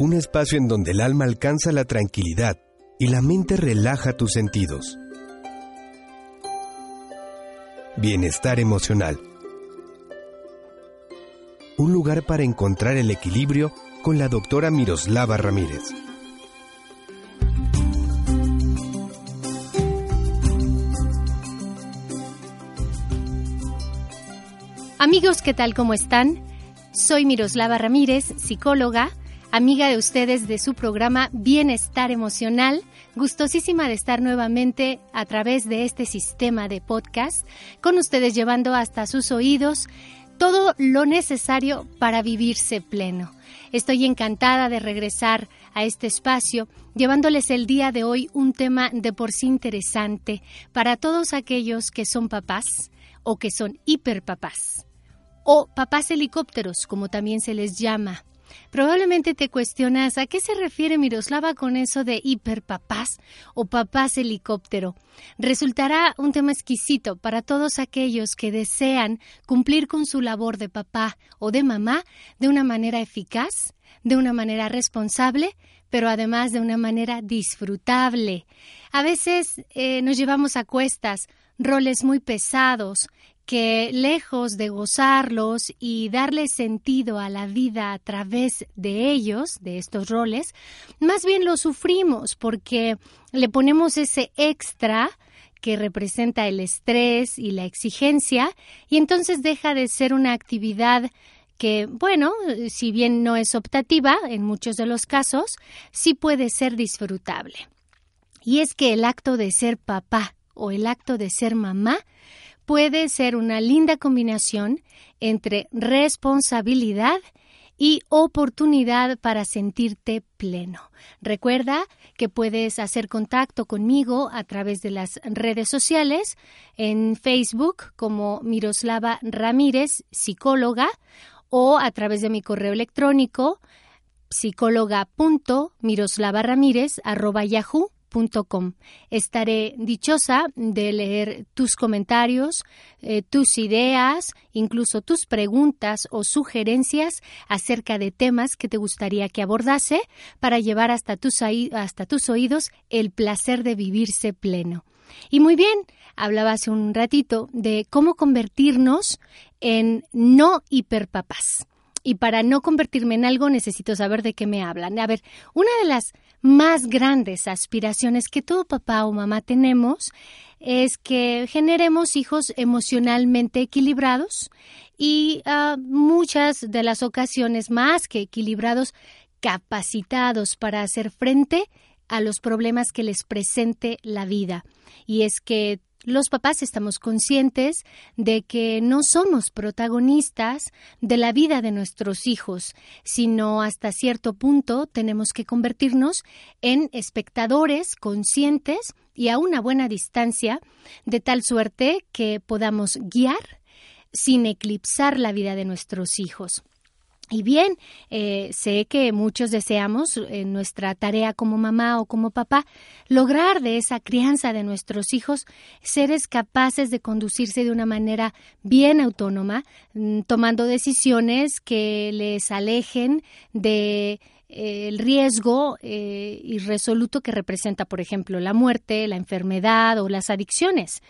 un espacio en donde el alma alcanza la tranquilidad y la mente relaja tus sentidos. Bienestar emocional. Un lugar para encontrar el equilibrio con la doctora Miroslava Ramírez. Amigos, ¿qué tal? ¿Cómo están? Soy Miroslava Ramírez, psicóloga, amiga de ustedes de su programa Bienestar Emocional. Gustosísima de estar nuevamente a través de este sistema de podcast, con ustedes llevando hasta sus oídos todo lo necesario para vivirse pleno. Estoy encantada de regresar a este espacio, llevándoles el día de hoy un tema de por sí interesante para todos aquellos que son papás o que son hiperpapás o papás helicópteros, como también se les llama. Probablemente te cuestionas a qué se refiere Miroslava con eso de hiperpapás o papás helicóptero. Resultará un tema exquisito para todos aquellos que desean cumplir con su labor de papá o de mamá de una manera eficaz, de una manera responsable, pero además de una manera disfrutable. A veces eh, nos llevamos a cuestas roles muy pesados que lejos de gozarlos y darle sentido a la vida a través de ellos, de estos roles, más bien lo sufrimos porque le ponemos ese extra que representa el estrés y la exigencia y entonces deja de ser una actividad que, bueno, si bien no es optativa en muchos de los casos, sí puede ser disfrutable. Y es que el acto de ser papá o el acto de ser mamá puede ser una linda combinación entre responsabilidad y oportunidad para sentirte pleno. Recuerda que puedes hacer contacto conmigo a través de las redes sociales, en Facebook como Miroslava Ramírez, psicóloga, o a través de mi correo electrónico psicóloga.miroslavaramírez.yahoo Estaré dichosa de leer tus comentarios, eh, tus ideas, incluso tus preguntas o sugerencias acerca de temas que te gustaría que abordase para llevar hasta tus, hasta tus oídos el placer de vivirse pleno. Y muy bien, hablaba hace un ratito de cómo convertirnos en no hiperpapás. Y para no convertirme en algo necesito saber de qué me hablan. A ver, una de las más grandes aspiraciones que todo papá o mamá tenemos es que generemos hijos emocionalmente equilibrados y uh, muchas de las ocasiones más que equilibrados, capacitados para hacer frente a los problemas que les presente la vida. Y es que los papás estamos conscientes de que no somos protagonistas de la vida de nuestros hijos, sino hasta cierto punto tenemos que convertirnos en espectadores conscientes y a una buena distancia, de tal suerte que podamos guiar sin eclipsar la vida de nuestros hijos. Y bien, eh, sé que muchos deseamos en nuestra tarea como mamá o como papá lograr de esa crianza de nuestros hijos seres capaces de conducirse de una manera bien autónoma, mm, tomando decisiones que les alejen de eh, el riesgo eh, irresoluto que representa, por ejemplo, la muerte, la enfermedad o las adicciones.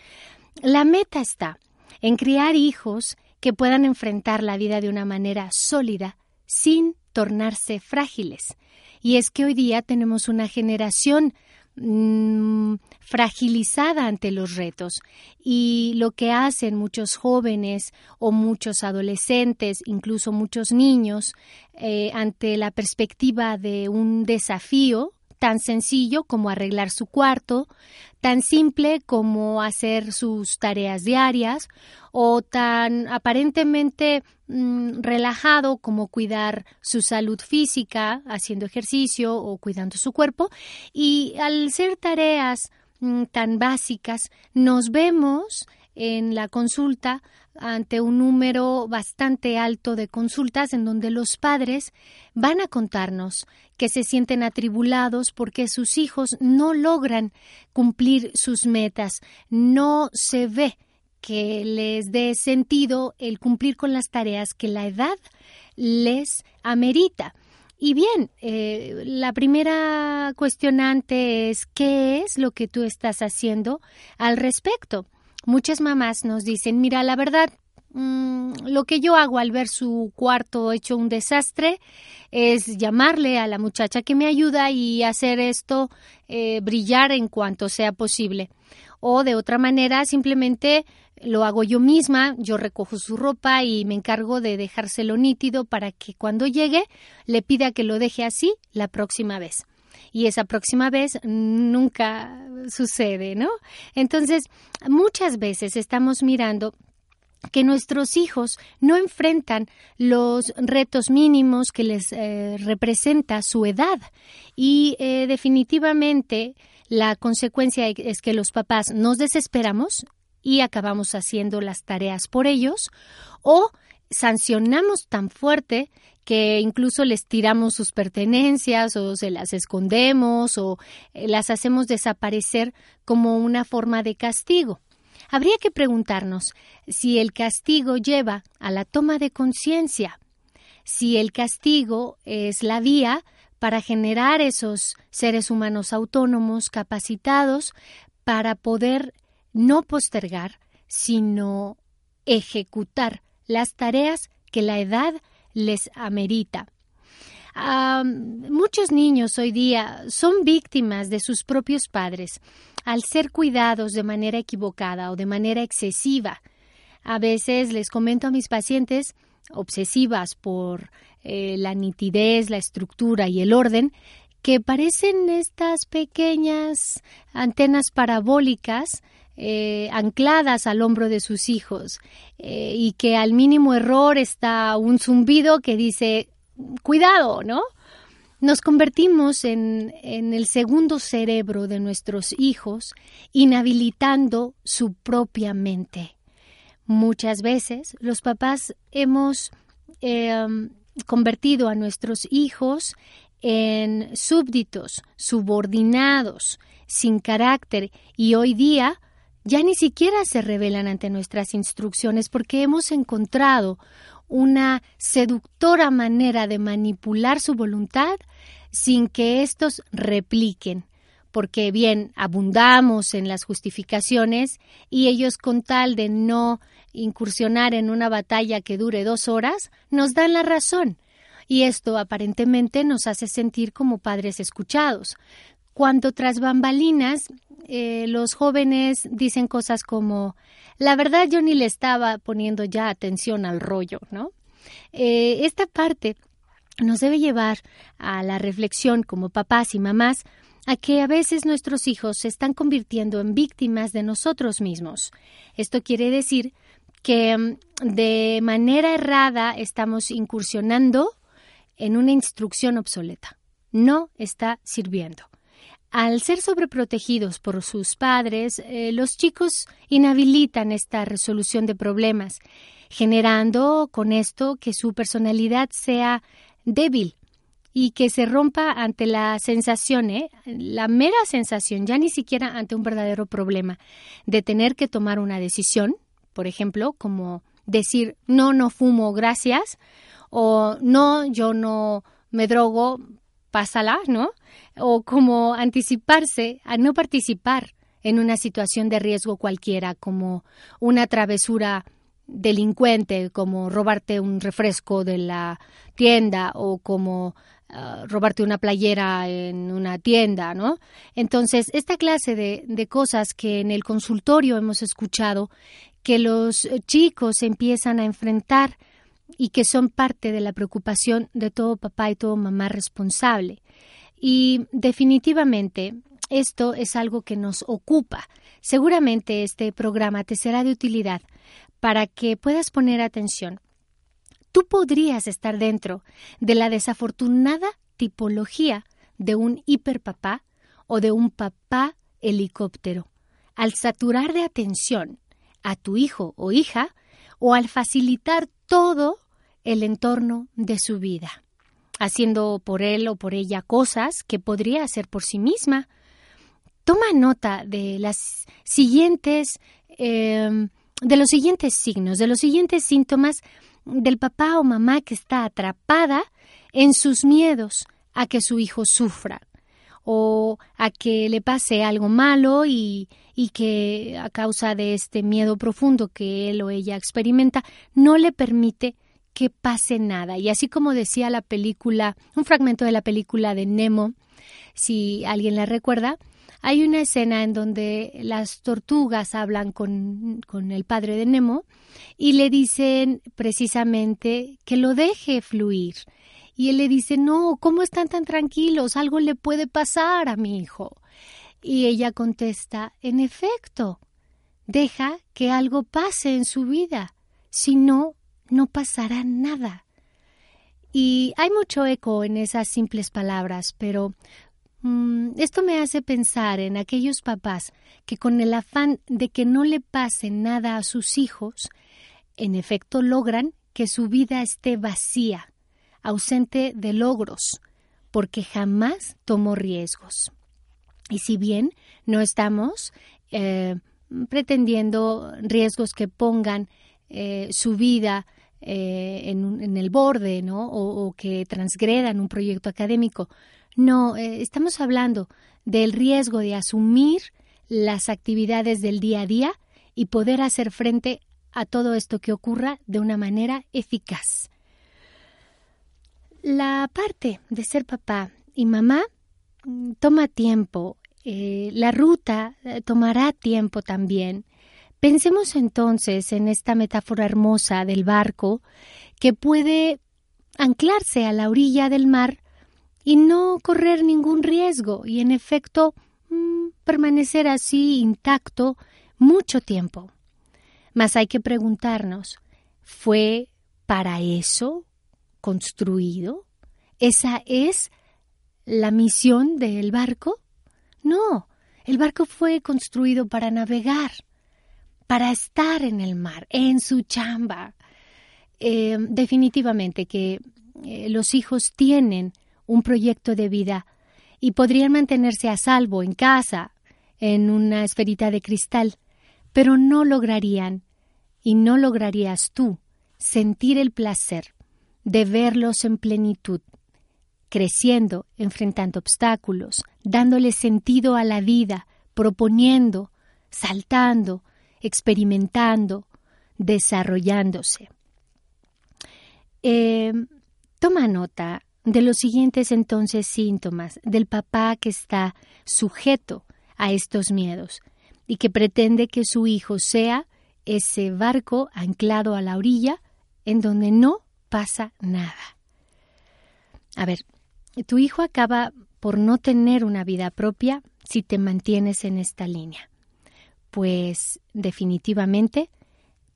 La meta está en criar hijos que puedan enfrentar la vida de una manera sólida sin tornarse frágiles. Y es que hoy día tenemos una generación mm, fragilizada ante los retos y lo que hacen muchos jóvenes o muchos adolescentes, incluso muchos niños, eh, ante la perspectiva de un desafío tan sencillo como arreglar su cuarto, tan simple como hacer sus tareas diarias o tan aparentemente mm, relajado como cuidar su salud física haciendo ejercicio o cuidando su cuerpo. Y al ser tareas mm, tan básicas nos vemos en la consulta ante un número bastante alto de consultas en donde los padres van a contarnos que se sienten atribulados porque sus hijos no logran cumplir sus metas, no se ve que les dé sentido el cumplir con las tareas que la edad les amerita. Y bien, eh, la primera cuestionante es ¿qué es lo que tú estás haciendo al respecto? Muchas mamás nos dicen, mira, la verdad, mm, lo que yo hago al ver su cuarto hecho un desastre es llamarle a la muchacha que me ayuda y hacer esto eh, brillar en cuanto sea posible. O de otra manera, simplemente lo hago yo misma, yo recojo su ropa y me encargo de dejárselo nítido para que cuando llegue le pida que lo deje así la próxima vez. Y esa próxima vez nunca sucede, ¿no? Entonces, muchas veces estamos mirando que nuestros hijos no enfrentan los retos mínimos que les eh, representa su edad y eh, definitivamente la consecuencia es que los papás nos desesperamos y acabamos haciendo las tareas por ellos o sancionamos tan fuerte que incluso les tiramos sus pertenencias o se las escondemos o eh, las hacemos desaparecer como una forma de castigo. Habría que preguntarnos si el castigo lleva a la toma de conciencia, si el castigo es la vía para generar esos seres humanos autónomos, capacitados, para poder no postergar, sino ejecutar las tareas que la edad les amerita. muchos niños hoy día son víctimas de sus propios padres al ser cuidados de manera equivocada o de manera excesiva. A veces les comento a mis pacientes obsesivas por eh, la nitidez, la estructura y el orden, que parecen estas pequeñas antenas parabólicas eh, ancladas al hombro de sus hijos eh, y que al mínimo error está un zumbido que dice cuidado, ¿no? Nos convertimos en, en el segundo cerebro de nuestros hijos, inhabilitando su propia mente. Muchas veces los papás hemos em, convertido a nuestros hijos en súbditos, subordinados, sin carácter y hoy día ya ni siquiera se revelan ante nuestras instrucciones porque hemos encontrado una seductora manera de manipular su voluntad sin que éstos repliquen, porque bien abundamos en las justificaciones y ellos con tal de no incursionar en una batalla que dure dos horas, nos dan la razón. Y esto aparentemente nos hace sentir como padres escuchados. Cuando tras bambalinas eh, los jóvenes dicen cosas como, la verdad yo ni le estaba poniendo ya atención al rollo, ¿no? Eh, esta parte nos debe llevar a la reflexión como papás y mamás a que a veces nuestros hijos se están convirtiendo en víctimas de nosotros mismos. Esto quiere decir que mm, de manera errada estamos incursionando en una instrucción obsoleta. No está sirviendo. Al ser sobreprotegidos por sus padres, eh, los chicos inhabilitan esta resolución de problemas, generando con esto que su personalidad sea débil y que se rompa ante la sensación, ¿eh? la mera sensación, ya ni siquiera ante un verdadero problema, de tener que tomar una decisión, por ejemplo, como decir no, no fumo, gracias, o no, yo no me drogo, pásala, ¿no? O como anticiparse a no participar en una situación de riesgo cualquiera, como una travesura delincuente, como robarte un refresco de la tienda o como ah, robarte una playera en una tienda, ¿no? Entonces, esta clase de, de cosas que en el consultorio hemos escuchado que los chicos empiezan a enfrentar y que son parte de la preocupación de todo papá y todo mamá responsable. Y definitivamente esto es algo que nos ocupa. Seguramente este programa te será de utilidad para que puedas poner atención. Tú podrías estar dentro de la desafortunada tipología de un hiperpapá o de un papá helicóptero. Al saturar de atención a tu hijo o hija o al facilitar todo el entorno de su vida, haciendo por él o por ella cosas que podría hacer por sí misma. Toma nota de las siguientes, em, de los siguientes signos, de los siguientes síntomas del papá o mamá que está atrapada en sus miedos a que su hijo sufra o a que le pase algo malo y, y que a causa de este miedo profundo que él o ella experimenta no le permite que pase nada. Y así como decía la película, un fragmento de la película de Nemo, si alguien la recuerda, hay una escena en donde las tortugas hablan con, con, el padre de Nemo y le dicen precisamente que lo deje fluir. Y él le dice, no, ¿cómo están tan tranquilos? Algo le puede pasar a mi hijo. Y ella contesta, en efecto, deja que algo pase en su vida. Si no, no pasará nada. Y hay mucho eco en esas simples palabras, pero mm, esto me hace pensar en aquellos papás que con el afán de que no le pase nada a sus hijos, en efecto logran que su vida esté vacía, ausente de logros, porque jamás tomó riesgos. Y si bien no estamos eh, pretendiendo riesgos que pongan eh, su vida eh, en, el borde, ¿no? O, que transgredan un proyecto académico. No, estamos hablando del riesgo de asumir las actividades del día a día y poder hacer frente a todo esto que ocurra de una manera eficaz. La parte de ser papá y mamá mm, toma tiempo, eh, la ruta tomará tiempo también. Pensemos entonces en esta metáfora hermosa del barco que puede anclarse a la orilla del mar y no correr ningún riesgo y en efecto mm, permanecer así intacto mucho tiempo. Mas hay que preguntarnos, ¿fue para eso construido? ¿Esa es la misión del barco? No, el barco fue construido para navegar para estar en el mar, en su chamba. Eh, definitivamente que eh, los hijos tienen un proyecto de vida y podrían mantenerse a salvo en casa, en una esferita de cristal, pero no lograrían, y no lograrías tú, sentir el placer de verlos en plenitud, creciendo, enfrentando obstáculos, dándole sentido a la vida, proponiendo, saltando, experimentando, desarrollándose. Eh, toma nota de los siguientes entonces síntomas del papá que está sujeto a estos miedos y que pretende que su hijo sea ese barco anclado a la orilla en donde no pasa nada. A ver, tu hijo acaba por no tener una vida propia si te mantienes en esta línea pues definitivamente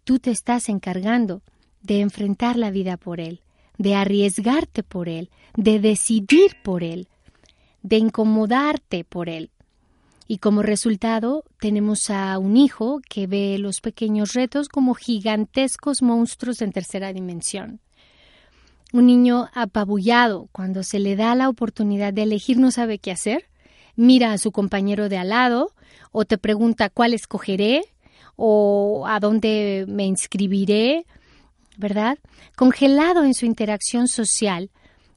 tú te estás encargando de enfrentar la vida por él, de arriesgarte por él, de decidir por él, de incomodarte por él. Y como resultado tenemos a un hijo que ve los pequeños retos como gigantescos monstruos en tercera dimensión. Un niño apabullado cuando se le da la oportunidad de elegir no sabe qué hacer, mira a su compañero de al lado o te pregunta cuál escogeré o a dónde me inscribiré, ¿verdad? Congelado en su interacción social,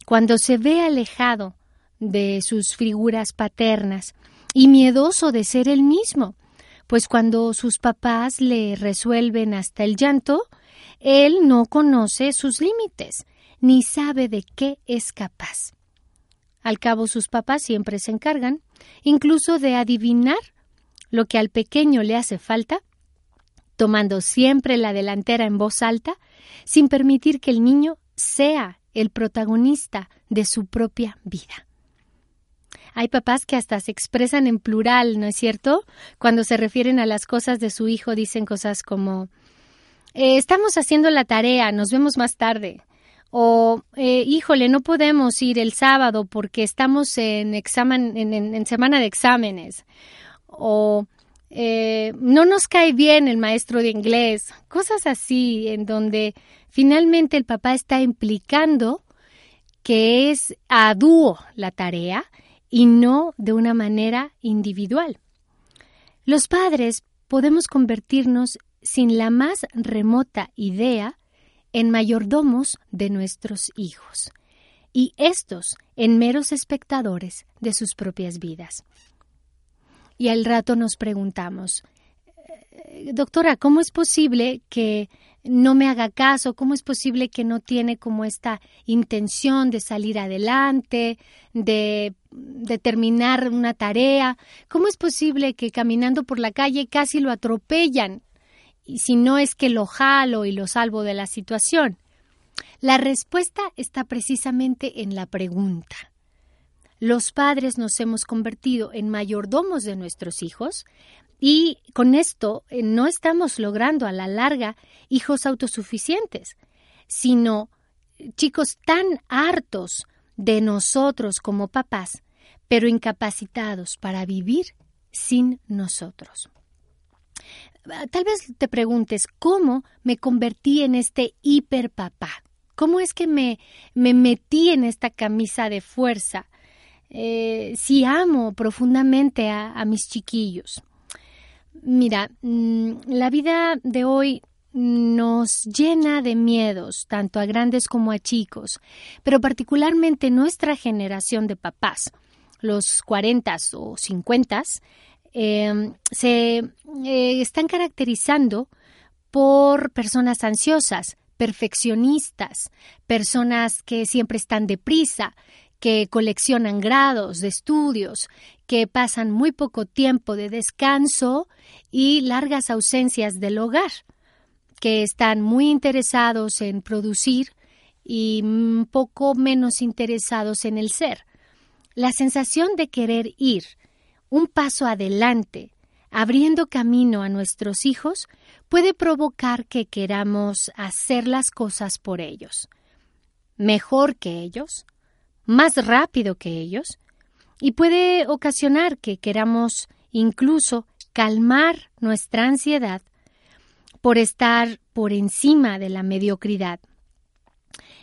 cuando se ve alejado de sus figuras paternas y miedoso de ser el mismo, pues cuando sus papás le resuelven hasta el llanto, él no conoce sus límites, ni sabe de qué es capaz. Al cabo sus papás siempre se encargan, incluso de adivinar lo que al pequeño le hace falta, tomando siempre la delantera en voz alta, sin permitir que el niño sea el protagonista de su propia vida. Hay papás que hasta se expresan en plural, ¿no es cierto? Cuando se refieren a las cosas de su hijo dicen cosas como eh, estamos haciendo la tarea, nos vemos más tarde o eh, híjole, no podemos ir el sábado porque estamos en, examen, en, semana de exámenes, o eh, no nos cae bien el maestro de inglés, cosas así, en donde finalmente el papá está implicando que es a dúo la tarea y no de una manera individual. Los padres podemos convertirnos sin la más remota idea en mayordomos de nuestros hijos y estos en meros espectadores de sus propias vidas. Y al rato nos preguntamos, eh, doctora, ¿cómo es posible que no me haga caso? ¿Cómo es posible que no tiene como esta intención de salir adelante, de, de terminar una tarea? ¿Cómo es posible que caminando por la calle casi lo atropellan? Si no es que lo jalo y lo salvo de la situación. La respuesta está precisamente en la pregunta. Los padres nos hemos convertido en mayordomos de nuestros hijos y con esto eh, no estamos logrando a la larga hijos autosuficientes, sino chicos tan hartos de nosotros como papás, pero incapacitados para vivir sin nosotros. Tal vez te preguntes, ¿cómo me convertí en este hiperpapá? ¿Cómo es que me, me metí en esta camisa de fuerza? Eh, si amo profundamente a, mis chiquillos. Mira, mm, la vida de hoy nos llena de miedos, tanto a grandes como a chicos, pero particularmente nuestra generación de papás, los 40 o 50, eh, se eh, están caracterizando por personas ansiosas, perfeccionistas, personas que siempre están deprisa, que coleccionan grados de estudios, que pasan muy poco tiempo de descanso y largas ausencias del hogar, que están muy interesados en producir y un poco menos interesados en el ser. La sensación de querer ir un paso adelante, abriendo camino a nuestros hijos, puede provocar que queramos hacer las cosas por ellos, mejor que ellos, más rápido que ellos, y puede ocasionar que queramos incluso calmar nuestra ansiedad por estar por encima de la mediocridad.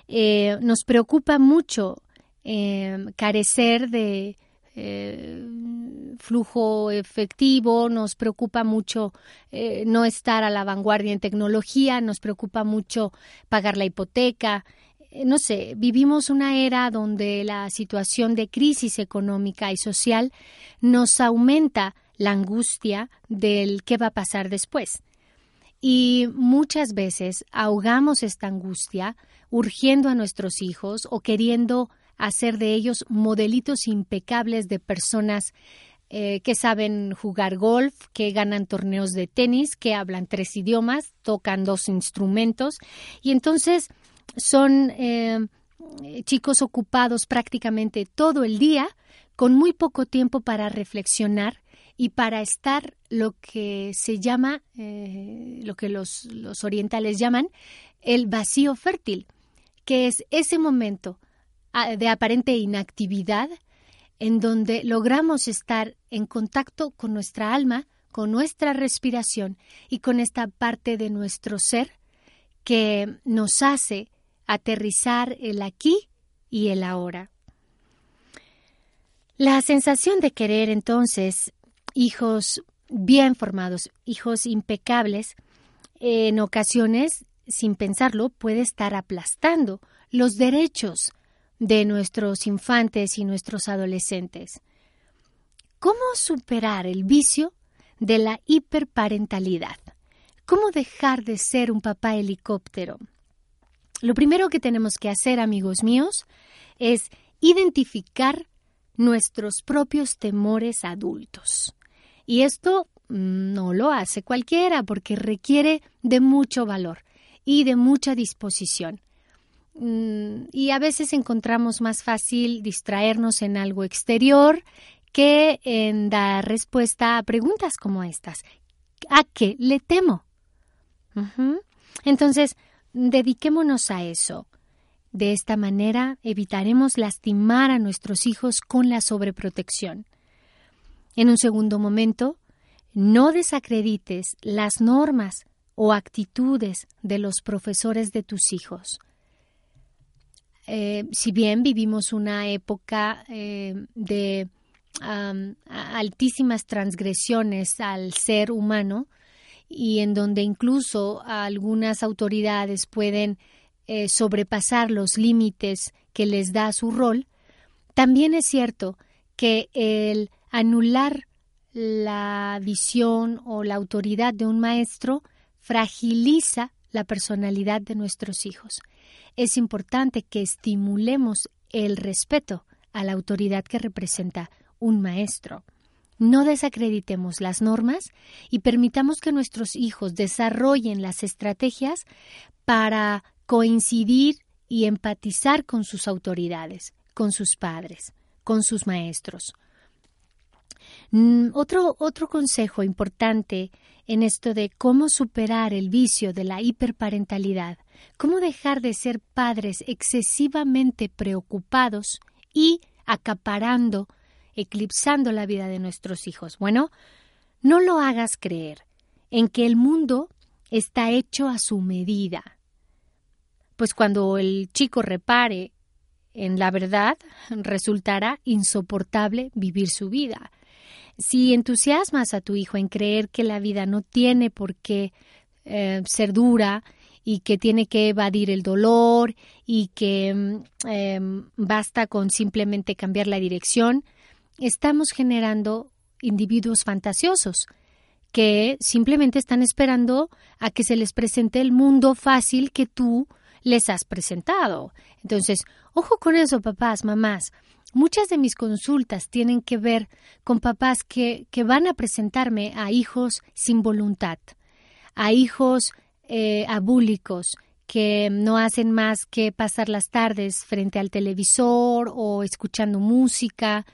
Eh, nos preocupa mucho eh, carecer de eh, flujo efectivo, nos preocupa mucho eh, no estar a la vanguardia en tecnología, nos preocupa mucho pagar la hipoteca. Eh, no sé, vivimos una era donde la situación de crisis económica y social nos aumenta la angustia del qué va a pasar después. Y muchas veces ahogamos esta angustia urgiendo a nuestros hijos o queriendo hacer de ellos modelitos impecables de personas eh, que saben jugar golf, que ganan torneos de tenis, que hablan tres idiomas, tocan dos instrumentos. Y entonces son eh, chicos ocupados prácticamente todo el día con muy poco tiempo para reflexionar y para estar lo que se llama, eh, lo que los, los orientales llaman, el vacío fértil, que es ese momento de aparente inactividad en donde logramos estar en contacto con nuestra alma, con nuestra respiración y con esta parte de nuestro ser que nos hace aterrizar el aquí y el ahora. La sensación de querer entonces hijos bien formados, hijos impecables, en ocasiones, sin pensarlo, puede estar aplastando los derechos de nuestros infantes y nuestros adolescentes. ¿Cómo superar el vicio de la hiperparentalidad? ¿Cómo dejar de ser un papá helicóptero? Lo primero que tenemos que hacer, amigos míos, es identificar nuestros propios temores adultos. Y esto mm, no lo hace cualquiera porque requiere de mucho valor y de mucha disposición. Mm, y a veces encontramos más fácil distraernos en algo exterior que en dar respuesta a preguntas como estas. ¿A qué le temo? Entonces, dediquémonos a eso. De esta manera evitaremos lastimar a nuestros hijos con la sobreprotección. En un segundo momento, no desacredites las normas o actitudes de los profesores de tus hijos. Eh, si bien vivimos una época eh, de altísimas transgresiones al ser humano y en donde incluso algunas autoridades pueden eh, sobrepasar los límites que les da su rol, también es cierto que el anular la visión o la autoridad de un maestro fragiliza la personalidad de nuestros hijos. Es importante que estimulemos el respeto a la autoridad que representa un maestro. No desacreditemos las normas y permitamos que nuestros hijos desarrollen las estrategias para coincidir y empatizar con sus autoridades, con sus padres, con sus maestros. Mm, otro, otro consejo importante en esto de cómo superar el vicio de la hiperparentalidad, cómo dejar de ser padres excesivamente preocupados y acaparando, eclipsando la vida de nuestros hijos. Bueno, no lo hagas creer en que el mundo está hecho a su medida. Pues cuando el chico repare en la verdad, resultará insoportable vivir su vida. Si entusiasmas a tu hijo en creer que la vida no tiene por qué eh, ser dura y que tiene que evadir el dolor y que mm, em, basta con simplemente cambiar la dirección, estamos generando individuos fantasiosos que simplemente están esperando a que se les presente el mundo fácil que tú les has presentado. Entonces, ojo con eso, papás, mamás. Muchas de mis consultas tienen que ver con papás que, que van a presentarme a hijos sin voluntad, a hijos eh, abúlicos que no hacen más que pasar las tardes frente al televisor o escuchando música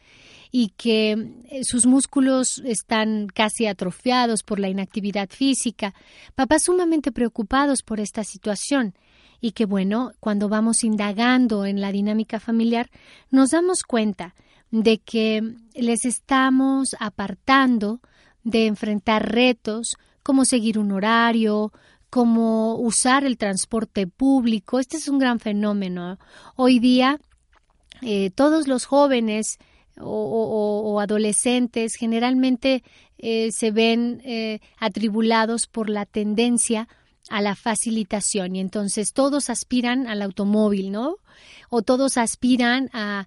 y que eh, sus músculos están casi atrofiados por la inactividad física, papás sumamente preocupados por esta situación y que bueno, cuando vamos indagando en la dinámica familiar, nos damos cuenta de que les estamos apartando de enfrentar retos como seguir un horario, como usar el transporte público. Este es un gran fenómeno. Hoy día eh, todos los jóvenes o, adolescentes generalmente eh, se ven eh, atribulados por la tendencia a la facilitación y entonces todos aspiran al automóvil, ¿no? O todos aspiran a,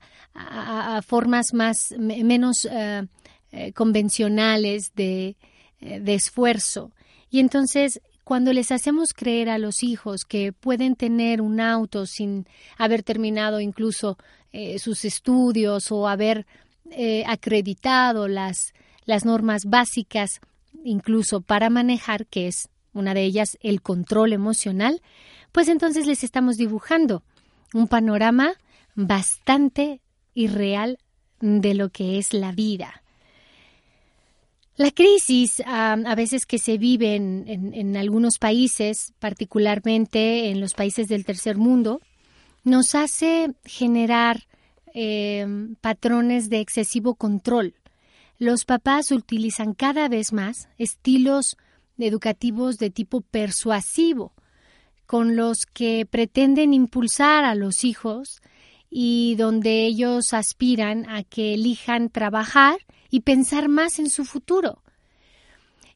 formas más menos eh, eh, convencionales de, eh, de esfuerzo. Y entonces cuando les hacemos creer a los hijos que pueden tener un auto sin haber terminado incluso sus estudios o haber acreditado las, las normas básicas incluso para manejar, que es una de ellas el control emocional, pues entonces les estamos dibujando un panorama bastante irreal de lo que es la vida. La crisis a veces que se vive en, algunos países, particularmente en los países del tercer mundo, nos hace generar eh, patrones de excesivo control. Los papás utilizan cada vez más estilos educativos de tipo persuasivo, con los que pretenden impulsar a los hijos y donde ellos aspiran a que elijan trabajar y pensar más en su futuro.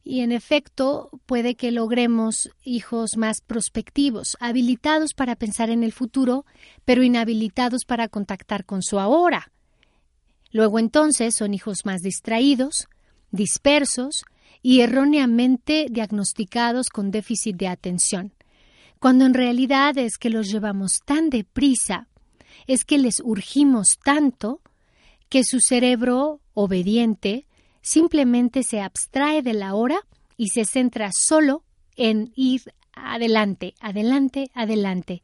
Y en efecto, puede que logremos hijos más prospectivos, habilitados para pensar en el futuro, pero inhabilitados para contactar con su ahora. Luego entonces son hijos más distraídos, dispersos, y erróneamente diagnosticados con déficit de atención, cuando en realidad es que los llevamos tan deprisa, es que les urgimos tanto que su cerebro obediente simplemente se abstrae de la hora y se centra solo en ir adelante, adelante, adelante.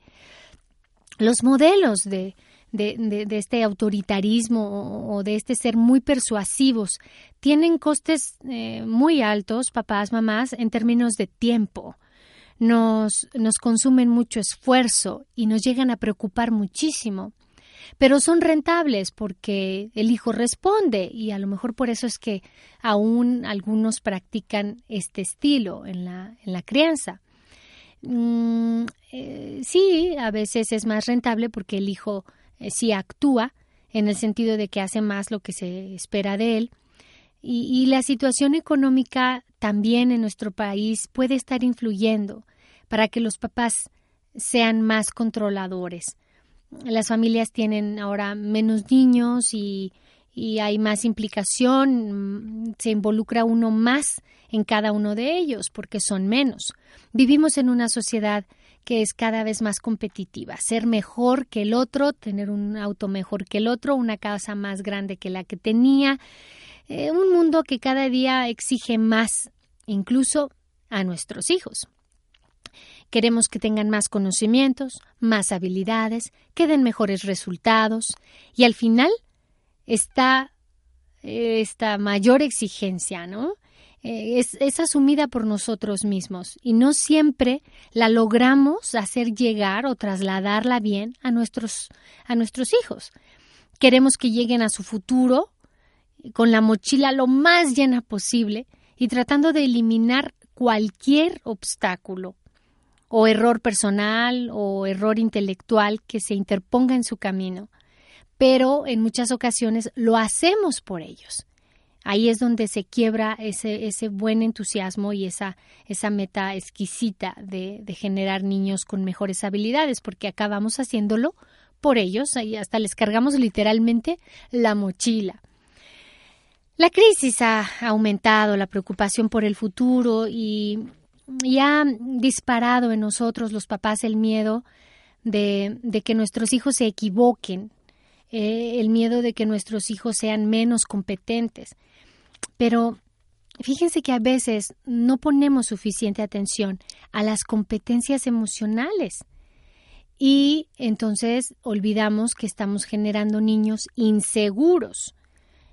Los modelos de de, este autoritarismo o, de este ser muy persuasivos tienen costes eh, muy altos, papás, mamás, en términos de tiempo. Nos, nos consumen mucho esfuerzo y nos llegan a preocupar muchísimo pero son rentables porque el hijo responde y a lo mejor por eso es que aún algunos practican este estilo en la, en la crianza. Mm, eh, sí, a veces es más rentable porque el hijo eh, si actúa en el sentido de que hace más lo que se espera de él y, la situación económica también en nuestro país puede estar influyendo para que los papás sean más controladores. Las familias tienen ahora menos niños y, y hay más implicación, mm, se involucra uno más en cada uno de ellos porque son menos. Vivimos en una sociedad que es cada vez más competitiva, ser mejor que el otro, tener un auto mejor que el otro, una casa más grande que la que tenía, eh, un mundo que cada día exige más, incluso a nuestros hijos. Queremos que tengan más conocimientos, más habilidades, que den mejores resultados y al final está eh, esta mayor exigencia, ¿no? Eh, es, es, asumida por nosotros mismos y no siempre la logramos hacer llegar o trasladarla bien a nuestros, a nuestros hijos. Queremos que lleguen a su futuro con la mochila lo más llena posible y tratando de eliminar cualquier obstáculo o error personal o error intelectual que se interponga en su camino. Pero en muchas ocasiones lo hacemos por ellos. Ahí es donde se quiebra ese, ese buen entusiasmo y esa, esa meta exquisita de, de generar niños con mejores habilidades, porque acabamos haciéndolo por ellos y hasta les cargamos literalmente la mochila. La crisis ha aumentado la preocupación por el futuro y, ha disparado en nosotros los papás el miedo de, que nuestros hijos se equivoquen, eh, el miedo de que nuestros hijos sean menos competentes. Pero fíjense que a veces no ponemos suficiente atención a las competencias emocionales y entonces olvidamos que estamos generando niños inseguros,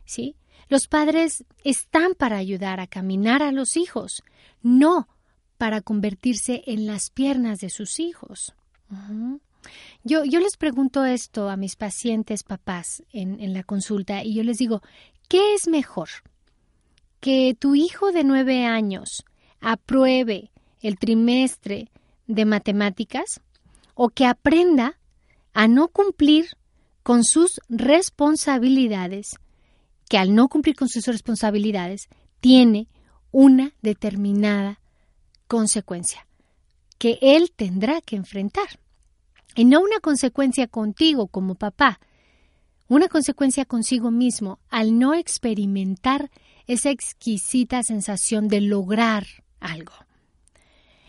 ¿sí? Los padres están para ayudar a caminar a los hijos, no para convertirse en las piernas de sus hijos. Yo, les pregunto esto a mis pacientes papás en la consulta y yo les digo, ¿qué es mejor? ¿Que tu hijo de nueve años apruebe el trimestre de matemáticas o que aprenda a no cumplir con sus responsabilidades que al no cumplir con sus responsabilidades tiene una determinada consecuencia que él tendrá que enfrentar. Y no una consecuencia contigo como papá, una consecuencia consigo mismo al no experimentar esa exquisita sensación de lograr algo.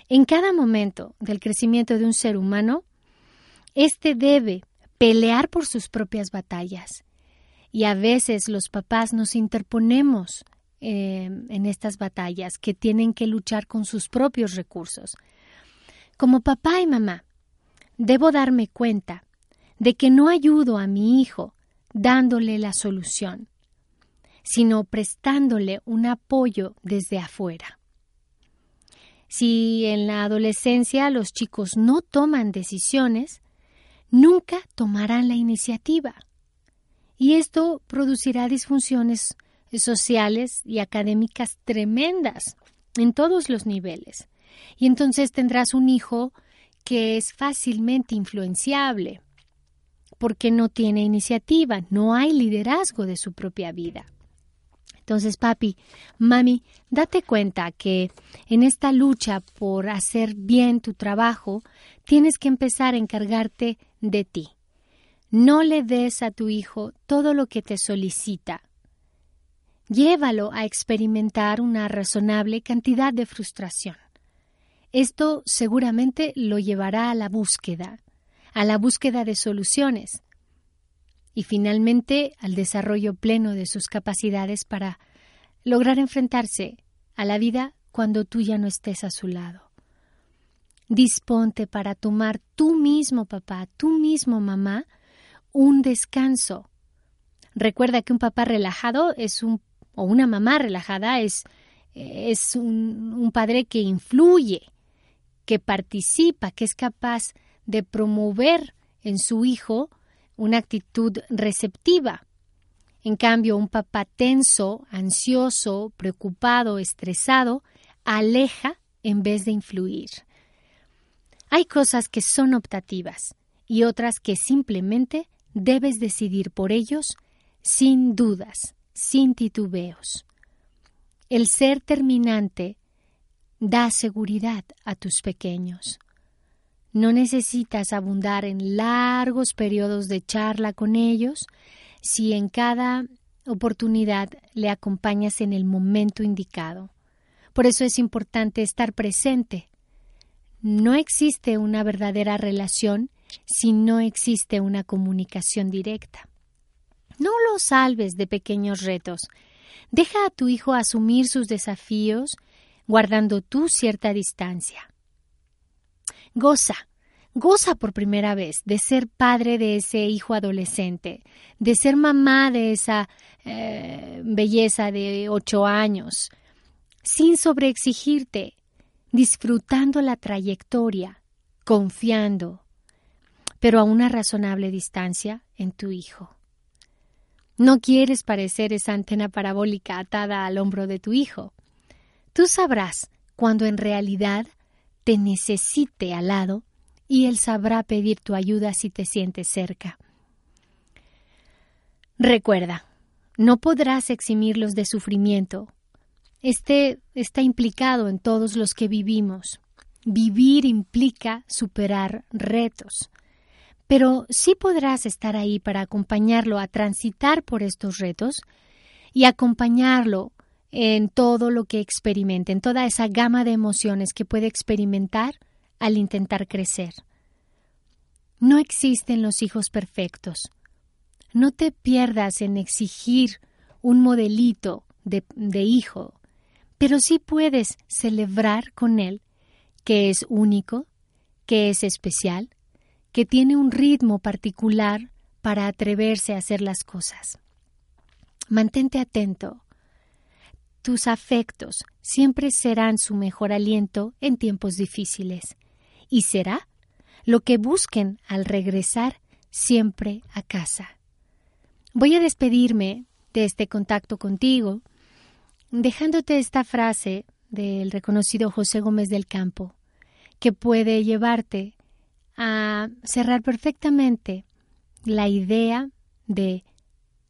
En cada momento del crecimiento de un ser humano, éste debe pelear por sus propias batallas y a veces los papás nos interponemos eh, en estas batallas que tienen que luchar con sus propios recursos. Como papá y mamá, debo darme cuenta de que no ayudo a mi hijo dándole la solución, sino prestándole un apoyo desde afuera. Si en la adolescencia los chicos no toman decisiones, nunca tomarán la iniciativa y esto producirá disfunciones sociales y académicas tremendas en todos los niveles. Y entonces tendrás un hijo que es fácilmente influenciable porque no tiene iniciativa, no hay liderazgo de su propia vida. Entonces, papi, mami, date cuenta que en esta lucha por hacer bien tu trabajo, tienes que empezar a encargarte de ti. No le des a tu hijo todo lo que te solicita. Llévalo a experimentar una razonable cantidad de frustración. Esto seguramente lo llevará a la búsqueda, a la búsqueda de soluciones y finalmente al desarrollo pleno de sus capacidades para lograr enfrentarse a la vida cuando tú ya no estés a su lado. Disponte para tomar tú mismo, papá, tú mismo, mamá, un descanso. Recuerda que un papá relajado es un o una mamá relajada es, es un, un padre que influye, que participa, que es capaz de promover en su hijo una actitud receptiva. En cambio, un papá tenso, ansioso, preocupado, estresado, aleja en vez de influir. Hay cosas que son optativas y otras que simplemente debes decidir por ellos sin dudas, sin titubeos. El ser terminante da seguridad a tus pequeños. No necesitas abundar en largos periodos de charla con ellos si en cada oportunidad le acompañas en el momento indicado. Por eso es importante estar presente. No existe una verdadera relación si no existe una comunicación directa. No lo salves de pequeños retos. Deja a tu hijo asumir sus desafíos guardando tú cierta distancia. Goza, goza por primera vez de ser padre de ese hijo adolescente, de ser mamá de esa eh, belleza de ocho años, sin sobreexigirte, disfrutando la trayectoria, confiando, pero a una razonable distancia en tu hijo. No quieres parecer esa antena parabólica atada al hombro de tu hijo. Tú sabrás cuando en realidad te necesite al lado y él sabrá pedir tu ayuda si te sientes cerca. Recuerda, no podrás eximirlos de sufrimiento. Este está implicado en todos los que vivimos. Vivir implica superar retos. Pero sí podrás estar ahí para acompañarlo a transitar por estos retos y acompañarlo en todo lo que experimente, en toda esa gama de emociones que puede experimentar al intentar crecer. No existen los hijos perfectos. No te pierdas en exigir un modelito de, de hijo, pero sí puedes celebrar con él que es único, que es especial, que tiene un ritmo particular para atreverse a hacer las cosas. Mantente atento tus afectos siempre serán su mejor aliento en tiempos difíciles y será lo que busquen al regresar siempre a casa. Voy a despedirme de este contacto contigo dejándote esta frase del reconocido José Gómez del Campo, que puede llevarte a cerrar perfectamente la idea de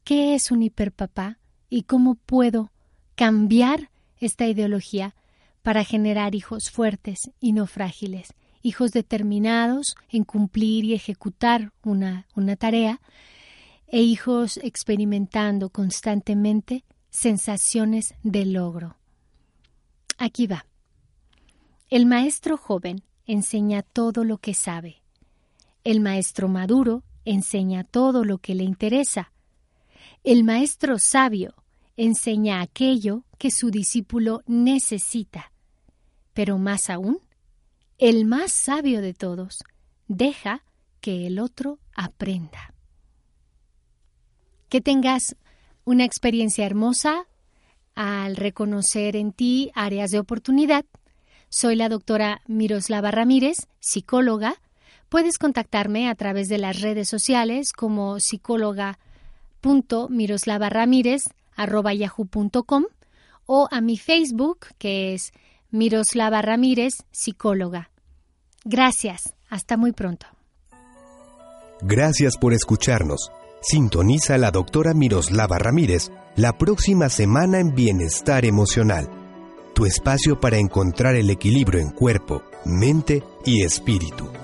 qué es un hiperpapá y cómo puedo cambiar esta ideología para generar hijos fuertes y no frágiles, hijos determinados en cumplir y ejecutar una, una tarea e hijos experimentando constantemente sensaciones de logro. Aquí va. El maestro joven enseña todo lo que sabe. El maestro maduro enseña todo lo que le interesa. El maestro sabio enseña aquello que su discípulo necesita. Pero más aún, el más sabio de todos deja que el otro aprenda. Que tengas una experiencia hermosa al reconocer en ti áreas de oportunidad. Soy la doctora Miroslava Ramírez, psicóloga. Puedes contactarme a través de las redes sociales como psicóloga.miroslava Ramírez arroba yahoo.com o a mi Facebook que es Miroslava Ramírez, psicóloga. Gracias, hasta muy pronto. Gracias por escucharnos. Sintoniza a la doctora Miroslava Ramírez la próxima semana en Bienestar Emocional, tu espacio para encontrar el equilibrio en cuerpo, mente y espíritu.